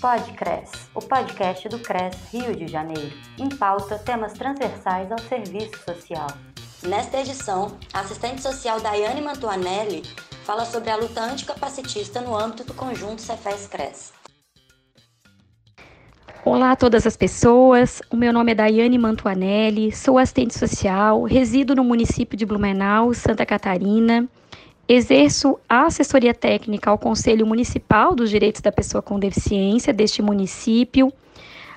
Podcres, o podcast do CRES Rio de Janeiro, em pauta temas transversais ao serviço social. Nesta edição, a assistente social Daiane Mantuanelli fala sobre a luta anticapacitista no âmbito do conjunto Cefes-CRES. Olá a todas as pessoas, o meu nome é Daiane Mantuanelli, sou assistente social, resido no município de Blumenau, Santa Catarina, exerço a assessoria técnica ao Conselho Municipal dos Direitos da Pessoa com Deficiência deste município.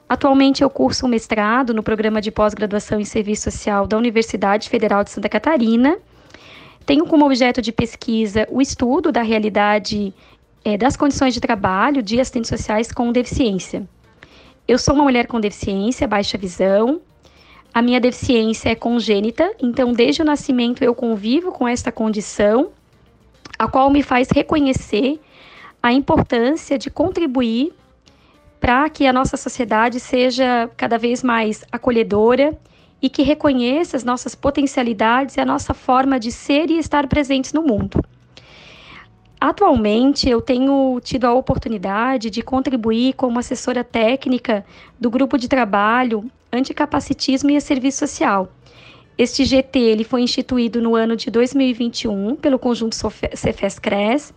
Atualmente eu curso um mestrado no programa de pós-graduação em Serviço Social da Universidade Federal de Santa Catarina. Tenho como objeto de pesquisa o estudo da realidade é, das condições de trabalho de assistentes sociais com deficiência. Eu sou uma mulher com deficiência, baixa visão. A minha deficiência é congênita, então desde o nascimento eu convivo com esta condição, a qual me faz reconhecer a importância de contribuir para que a nossa sociedade seja cada vez mais acolhedora e que reconheça as nossas potencialidades e a nossa forma de ser e estar presentes no mundo. Atualmente, eu tenho tido a oportunidade de contribuir como assessora técnica do grupo de trabalho Anticapacitismo e Serviço Social. Este GT ele foi instituído no ano de 2021 pelo conjunto Cefes-CRES.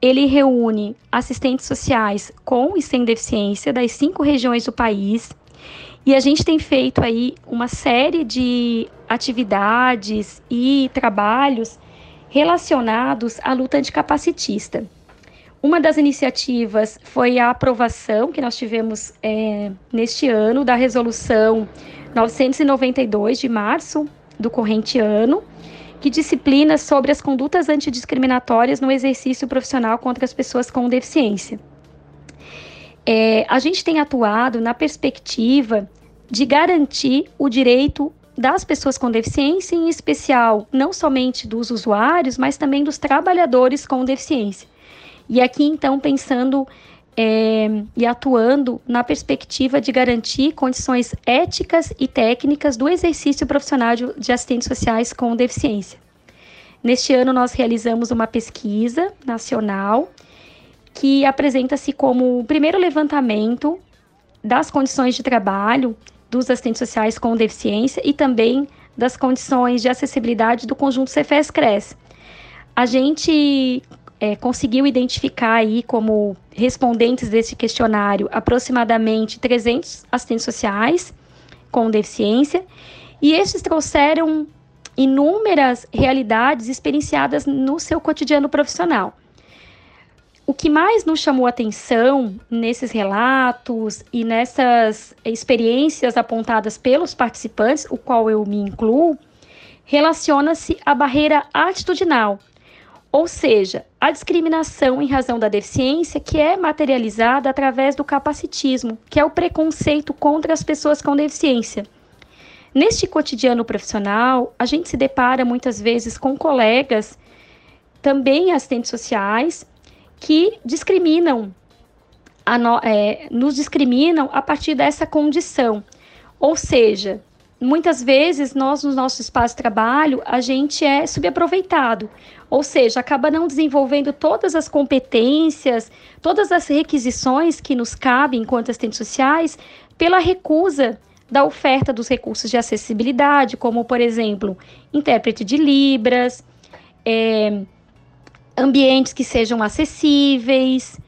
Ele reúne assistentes sociais com e sem deficiência das cinco regiões do país. E a gente tem feito aí uma série de atividades e trabalhos relacionados à luta anticapacitista. Uma das iniciativas foi a aprovação que nós tivemos é, neste ano da resolução 992 de março do corrente ano, que disciplina sobre as condutas antidiscriminatórias no exercício profissional contra as pessoas com deficiência. É, a gente tem atuado na perspectiva de garantir o direito das pessoas com deficiência, em especial não somente dos usuários, mas também dos trabalhadores com deficiência. E aqui, então, pensando é, e atuando na perspectiva de garantir condições éticas e técnicas do exercício profissional de assistentes sociais com deficiência. Neste ano, nós realizamos uma pesquisa nacional que apresenta-se como o primeiro levantamento das condições de trabalho dos assistentes sociais com deficiência e também das condições de acessibilidade do conjunto Cefes-CRES. A gente é, conseguiu identificar aí como respondentes desse questionário aproximadamente 300 assistentes sociais com deficiência e estes trouxeram inúmeras realidades experienciadas no seu cotidiano profissional. O que mais nos chamou atenção nesses relatos e nessas experiências apontadas pelos participantes, o qual eu me incluo, relaciona-se à barreira atitudinal, ou seja, a discriminação em razão da deficiência que é materializada através do capacitismo, que é o preconceito contra as pessoas com deficiência. Neste cotidiano profissional, a gente se depara muitas vezes com colegas, também assistentes sociais, que discriminam, no, é, nos discriminam a partir dessa condição. Ou seja, muitas vezes nós, no nosso espaço de trabalho, a gente é subaproveitado, ou seja, acaba não desenvolvendo todas as competências, todas as requisições que nos cabem enquanto assistentes sociais, pela recusa da oferta dos recursos de acessibilidade, como, por exemplo, intérprete de Libras, é, ambientes que sejam acessíveis,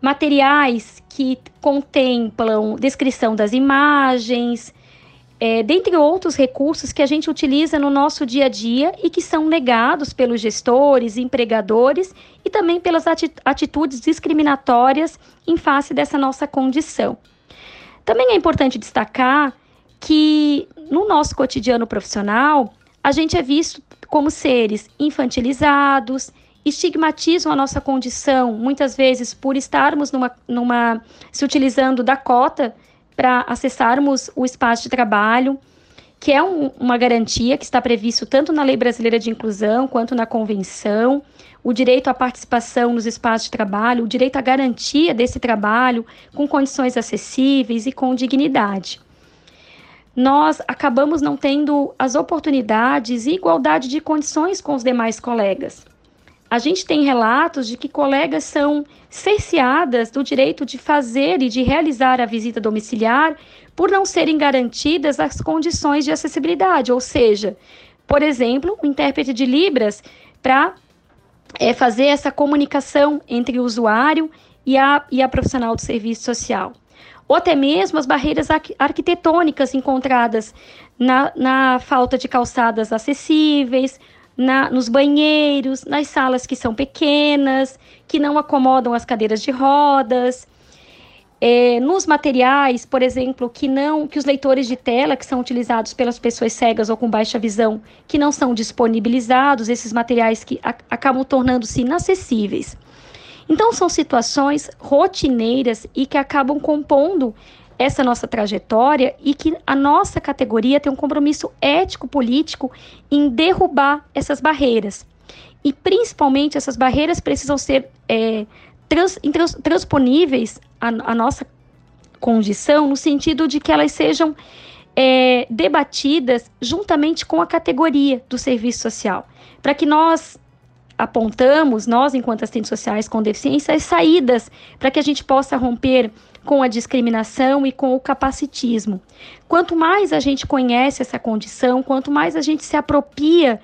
materiais que contemplam descrição das imagens, é, dentre outros recursos que a gente utiliza no nosso dia a dia e que são negados pelos gestores, empregadores e também pelas atitudes discriminatórias em face dessa nossa condição. Também é importante destacar que no nosso cotidiano profissional, a gente é visto como seres infantilizados, estigmatizam a nossa condição, muitas vezes por estarmos numa, numa se utilizando da cota para acessarmos o espaço de trabalho, que é um, uma garantia que está previsto tanto na Lei Brasileira de Inclusão quanto na Convenção, o direito à participação nos espaços de trabalho, o direito à garantia desse trabalho com condições acessíveis e com dignidade. Nós acabamos não tendo as oportunidades e igualdade de condições com os demais colegas A gente tem relatos de que colegas são cerceadas do direito de fazer e de realizar a visita domiciliar por não serem garantidas as condições de acessibilidade, ou seja, por exemplo, o intérprete de Libras para é, fazer essa comunicação entre o usuário e a, e a profissional do serviço social. Ou até mesmo as barreiras arquitetônicas encontradas na, na falta de calçadas acessíveis, na, nos banheiros, nas salas que são pequenas, que não acomodam as cadeiras de rodas, é, nos materiais, por exemplo, que não, que os leitores de tela que são utilizados pelas pessoas cegas ou com baixa visão, que não são disponibilizados, esses materiais que a, acabam tornando-se inacessíveis. Então são situações rotineiras e que acabam compondo essa nossa trajetória e que a nossa categoria tem um compromisso ético-político em derrubar essas barreiras. E principalmente essas barreiras precisam ser é, trans, trans, transponíveis à, à, nossa condição, no sentido de que elas sejam é, debatidas juntamente com a categoria do serviço social, para que nós apontamos, nós enquanto assistentes sociais com deficiência, as saídas para que a gente possa romper com a discriminação e com o capacitismo. Quanto mais a gente conhece essa condição, quanto mais a gente se apropria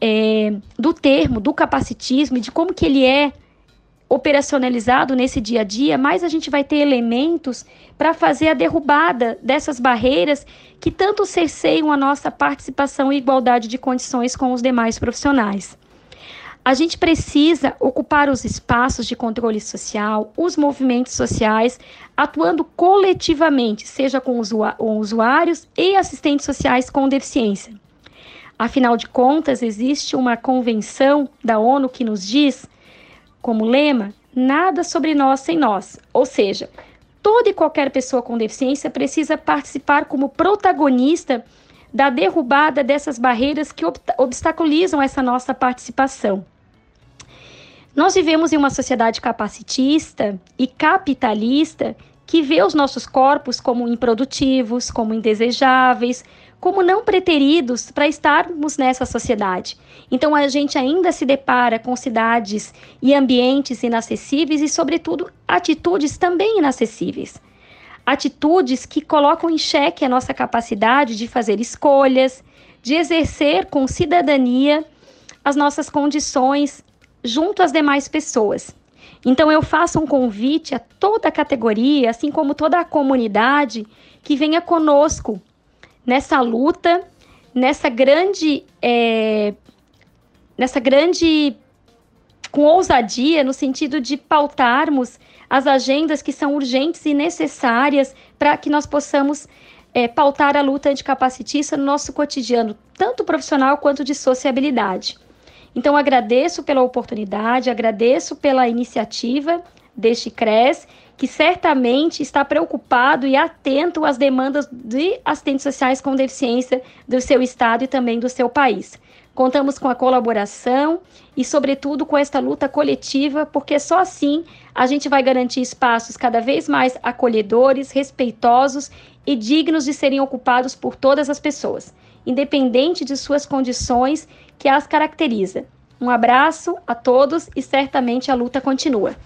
é, do termo, do capacitismo e de como que ele é operacionalizado nesse dia a dia, mais a gente vai ter elementos para fazer a derrubada dessas barreiras que tanto cerceiam a nossa participação e igualdade de condições com os demais profissionais. A gente precisa ocupar os espaços de controle social, os movimentos sociais, atuando coletivamente, seja com usuários e assistentes sociais com deficiência. Afinal de contas, existe uma convenção da ONU que nos diz como lema: nada sobre nós sem nós. Ou seja, toda e qualquer pessoa com deficiência precisa participar como protagonista da derrubada dessas barreiras que obstaculizam essa nossa participação. Nós vivemos em uma sociedade capacitista e capitalista que vê os nossos corpos como improdutivos, como indesejáveis, como não preteridos para estarmos nessa sociedade. Então a gente ainda se depara com cidades e ambientes inacessíveis e, sobretudo, atitudes também inacessíveis. Atitudes que colocam em xeque a nossa capacidade de fazer escolhas, de exercer com cidadania as nossas condições junto às demais pessoas. Então eu faço um convite a toda a categoria, assim como toda a comunidade, que venha conosco nessa luta, nessa grande, é, nessa grande, com ousadia, no sentido de pautarmos as agendas que são urgentes e necessárias para que nós possamos é, pautar a luta anticapacitista no nosso cotidiano, tanto profissional quanto de sociabilidade. Então, agradeço pela oportunidade, agradeço pela iniciativa deste CRES que certamente está preocupado e atento às demandas de assistentes sociais com deficiência do seu estado e também do seu país. Contamos com a colaboração e, sobretudo, com esta luta coletiva, porque só assim a gente vai garantir espaços cada vez mais acolhedores, respeitosos e dignos de serem ocupados por todas as pessoas, independente de suas condições que as caracteriza. Um abraço a todos e certamente a luta continua.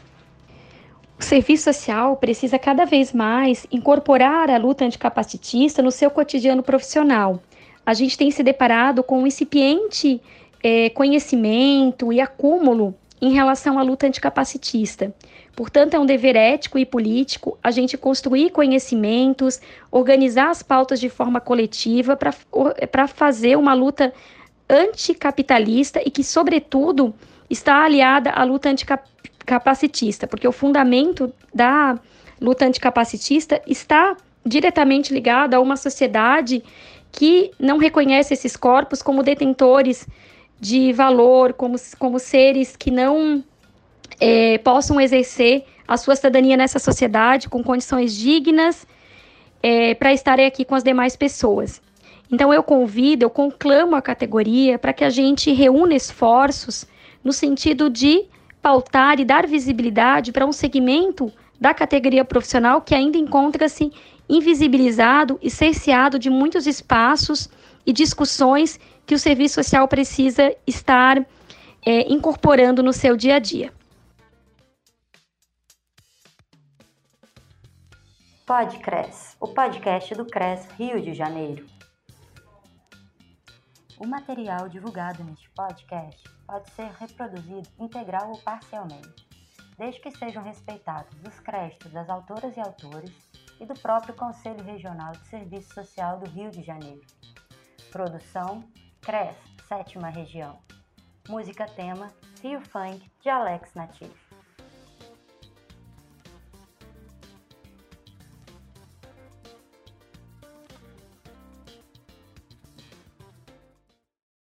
O serviço social precisa cada vez mais incorporar a luta anticapacitista no seu cotidiano profissional. A gente tem se deparado com um incipiente é, conhecimento e acúmulo em relação à luta anticapacitista. Portanto, é um dever ético e político a gente construir conhecimentos, organizar as pautas de forma coletiva para fazer uma luta anticapitalista e que, sobretudo, está aliada à luta anticapacitista capacitista, porque o fundamento da luta anticapacitista está diretamente ligado a uma sociedade que não reconhece esses corpos como detentores de valor, como, como seres que não é, possam exercer a sua cidadania nessa sociedade com condições dignas é, para estarem aqui com as demais pessoas. Então eu convido, eu conclamo a categoria para que a gente reúna esforços no sentido de pautar e dar visibilidade para um segmento da categoria profissional que ainda encontra-se invisibilizado e cerceado de muitos espaços e discussões que o serviço social precisa estar é, incorporando no seu dia a dia. Podcres, o podcast do CRES Rio de Janeiro. O material divulgado neste podcast pode ser reproduzido integral ou parcialmente, desde que sejam respeitados os créditos das autoras e autores e do próprio Conselho Regional de Serviço Social do Rio de Janeiro. Produção CRES, sétima região. Música tema Rio Funk de Alex Natif.